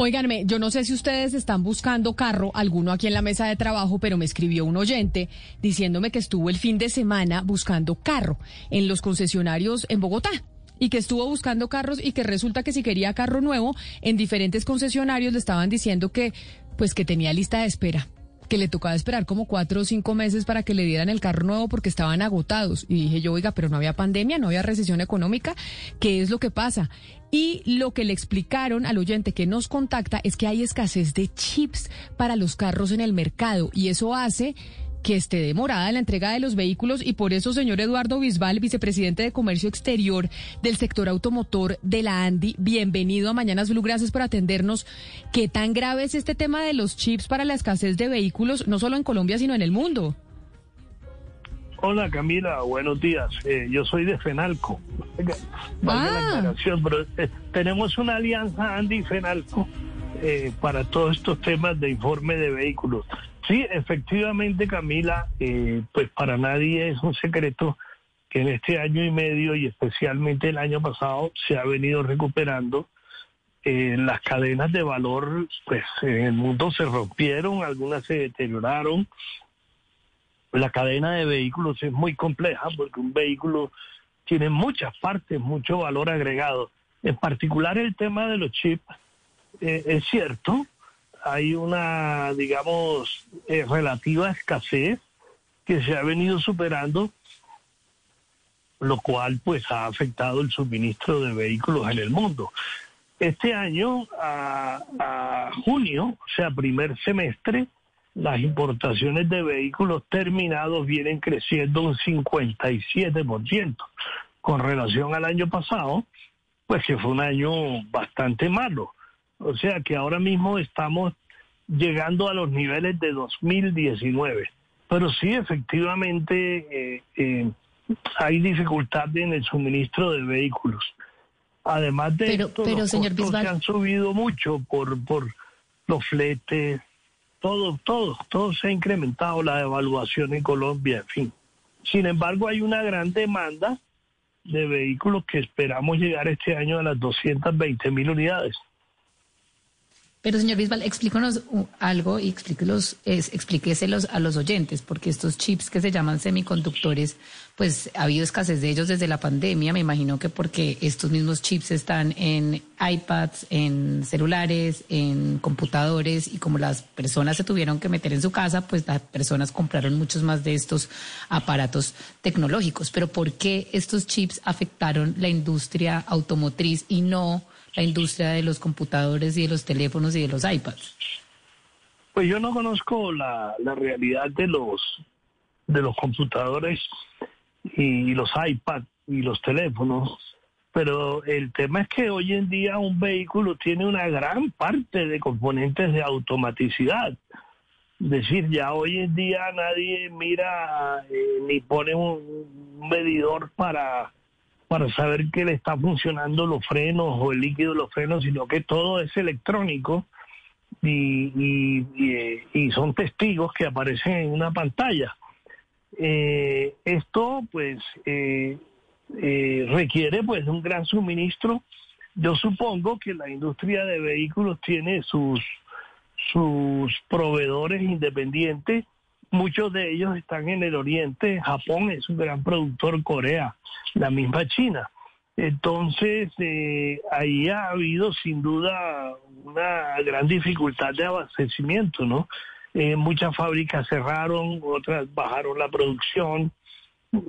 Óiganme, yo no sé si ustedes están buscando carro, alguno aquí en la mesa de trabajo, pero me escribió un oyente diciéndome que estuvo el fin de semana buscando carro en los concesionarios en Bogotá y que estuvo buscando carros y que resulta que si quería carro nuevo en diferentes concesionarios le estaban diciendo que pues que tenía lista de espera que le tocaba esperar como cuatro o cinco meses para que le dieran el carro nuevo porque estaban agotados. Y dije yo, oiga, pero no había pandemia, no había recesión económica, ¿qué es lo que pasa? Y lo que le explicaron al oyente que nos contacta es que hay escasez de chips para los carros en el mercado y eso hace que esté demorada la entrega de los vehículos y por eso, señor Eduardo Bisbal, vicepresidente de Comercio Exterior del sector automotor de la ANDI, bienvenido a Mañanas Blue, gracias por atendernos. ¿Qué tan grave es este tema de los chips para la escasez de vehículos, no solo en Colombia, sino en el mundo? Hola Camila, buenos días. Eh, yo soy de Fenalco. Ah. pero eh, tenemos una alianza Andy-Fenalco eh, para todos estos temas de informe de vehículos. Sí, efectivamente, Camila, pues para nadie es un secreto que en este año y medio y especialmente el año pasado se ha venido recuperando. las cadenas de valor, pues en el mundo se rompieron, algunas se deterioraron, la cadena de vehículos es muy compleja porque un vehículo tiene muchas partes, mucho valor agregado. En particular el tema de los chips, eh, es cierto, hay una, digamos, eh, relativa escasez que se ha venido superando, lo cual pues ha afectado el suministro de vehículos en el mundo. Este año, a junio, o sea, primer semestre, las importaciones de vehículos terminados vienen creciendo un 57% con relación al año pasado, pues que fue un año bastante malo. O sea que ahora mismo estamos llegando a los niveles de 2019. Pero sí, efectivamente, eh, eh, hay dificultad en el suministro de vehículos. Además de esto, los costos han subido mucho por, por los fletes, todo, todo, todo se ha incrementado, la devaluación en Colombia, en fin. Sin embargo, hay una gran demanda de vehículos que esperamos llegar este año a las 220 mil unidades. Pero señor Bisbal, explícanos algo y explíquelos, explíqueselos a los oyentes, porque estos chips que se llaman semiconductores, pues ha habido escasez de ellos desde la pandemia, me imagino que porque estos mismos chips están en iPads, en celulares, en computadores, y como las personas se tuvieron que meter en su casa, pues las personas compraron muchos más de estos aparatos tecnológicos. Pero ¿por qué estos chips afectaron la industria automotriz y no la industria de los computadores y de los teléfonos y de los iPads? Pues yo no conozco la, realidad de los de los computadores y los iPads y los teléfonos, pero el tema es que hoy en día un vehículo tiene una gran parte de componentes de automaticidad. Es decir, ya hoy en día nadie mira eh, ni pone un medidor para para saber que le está funcionando los frenos o el líquido de los frenos, sino que todo es electrónico y, y, son testigos que aparecen en una pantalla. Eh, esto pues eh, eh, requiere pues un gran suministro. Yo supongo que la industria de vehículos tiene sus, sus proveedores independientes Muchos de ellos están en el oriente, Japón es un gran productor, Corea, la misma China. Entonces, eh, ahí ha habido sin duda una gran dificultad de abastecimiento, ¿no? Eh, muchas fábricas cerraron, otras bajaron la producción,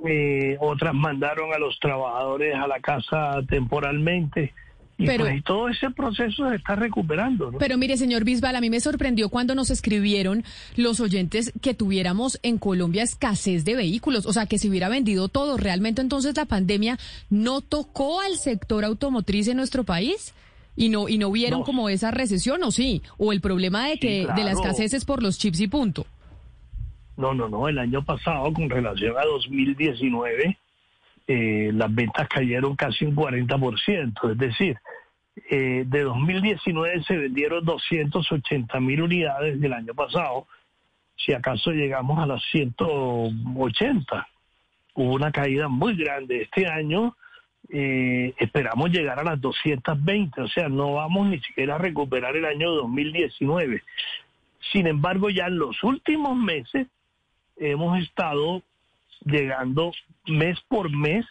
eh, otras mandaron a los trabajadores a la casa temporalmente. Y pero, pues, todo ese proceso se está recuperando. Pero mire, señor Bisbal, a mí me sorprendió cuando nos escribieron los oyentes que tuviéramos en Colombia escasez de vehículos, o sea, que se hubiera vendido todo. ¿Realmente entonces la pandemia no tocó al sector automotriz en nuestro país? ¿Y no, y no vieron como esa recesión o sí? ¿O el problema de que de la escasez es por los chips y punto? No, no, no. El año pasado, con relación a 2019, eh, las ventas cayeron casi un 40%. Es decir, eh, de 2019 se vendieron 280 mil unidades del año pasado, si acaso llegamos a las 180. Hubo una caída muy grande este año. eh, esperamos llegar a las 220, o sea, no vamos ni siquiera a recuperar el año 2019. Sin embargo, ya en los últimos meses hemos estado llegando mes por mes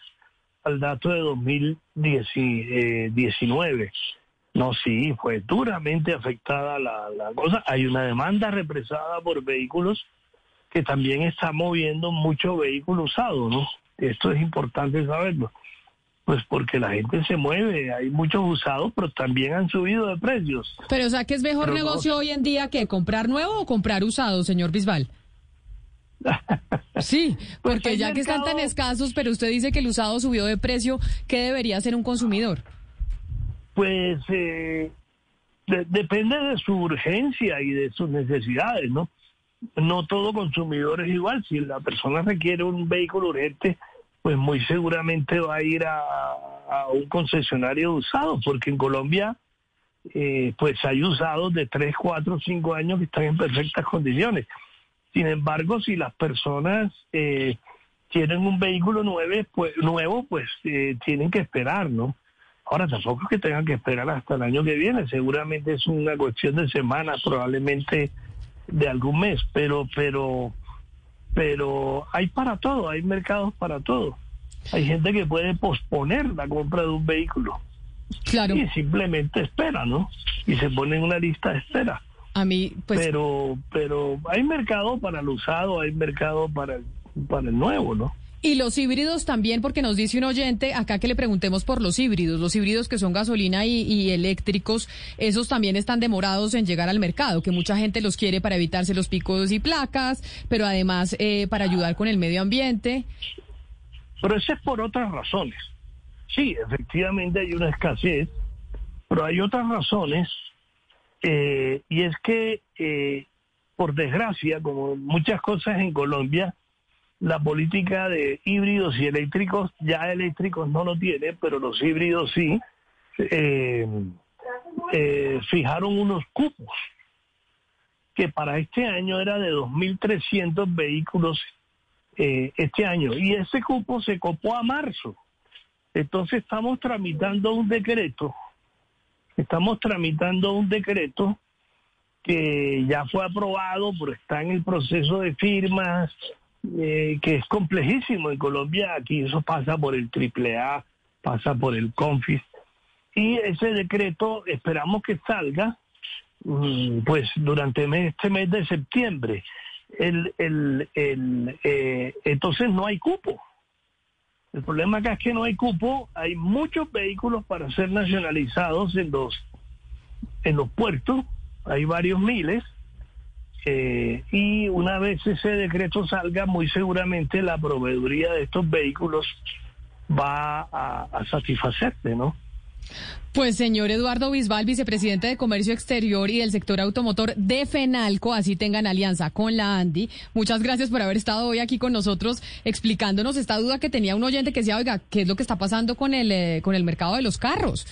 al dato de 2019. No, sí, fue duramente afectada la, la cosa. Hay una demanda represada por vehículos que también está moviendo mucho vehículo usado, ¿no? Esto es importante saberlo. Pues porque la gente se mueve, hay muchos usados, pero también han subido de precios. Pero o sea, ¿qué es mejor negocio hoy en día que comprar nuevo o comprar usado, señor Bisbal? Sí, pues porque ya que están tan escasos, pero usted dice que el usado subió de precio, ¿qué debería hacer un consumidor? Pues eh, depende de su urgencia y de sus necesidades, ¿no? No todo consumidor es igual. Si la persona requiere un vehículo urgente, pues muy seguramente va a ir a, un concesionario usado, porque en Colombia eh, pues hay usados de 3, 4, 5 años que están en perfectas condiciones. Sin embargo, si las personas eh, tienen un vehículo nuevo, pues, nuevo, pues eh, tienen que esperar, ¿no? Ahora tampoco es que tengan que esperar hasta el año que viene, seguramente es una cuestión de semanas, probablemente de algún mes, pero, pero, pero hay para todo, hay mercados para todo. Hay gente que puede posponer la compra de un vehículo. Claro. Y simplemente espera, ¿no? Y se pone en una lista de espera. A mí, pues... Pero, pero hay mercado para el usado, hay mercado para el, para el nuevo, ¿no? Y los híbridos también, porque nos dice un oyente acá que le preguntemos por los híbridos, los híbridos que son gasolina y, eléctricos, esos también están demorados en llegar al mercado, que mucha gente los quiere para evitarse los picos y placas, pero además eh, para ayudar con el medio ambiente. Pero eso es por otras razones. Sí, efectivamente hay una escasez, pero hay otras razones eh, y es que, eh, por desgracia, como muchas cosas en Colombia, la política de híbridos y eléctricos, ya eléctricos no lo tiene, pero los híbridos sí, eh, fijaron unos cupos que para este año era de 2.300 vehículos este año. Y ese cupo se copó a marzo. Entonces estamos tramitando un decreto Estamos tramitando un decreto que ya fue aprobado, pero está en el proceso de firmas, eh, que es complejísimo en Colombia. Aquí eso pasa por el AAA, pasa por el CONFIS. Y ese decreto esperamos que salga mm, pues durante este mes de septiembre. El, el, el, eh, entonces no hay cupo. El problema acá es que no hay cupo, hay muchos vehículos para ser nacionalizados en los, en los puertos, hay varios miles, eh, y una vez ese decreto salga, muy seguramente la proveeduría de estos vehículos va a, a satisfacerse, ¿no? Pues señor Eduardo Bisbal, vicepresidente de Comercio Exterior y del sector automotor de FENALCO, así tengan alianza con la ANDI. Muchas gracias por haber estado hoy aquí con nosotros explicándonos esta duda que tenía un oyente que decía, oiga, ¿qué es lo que está pasando con el, eh, con el mercado de los carros?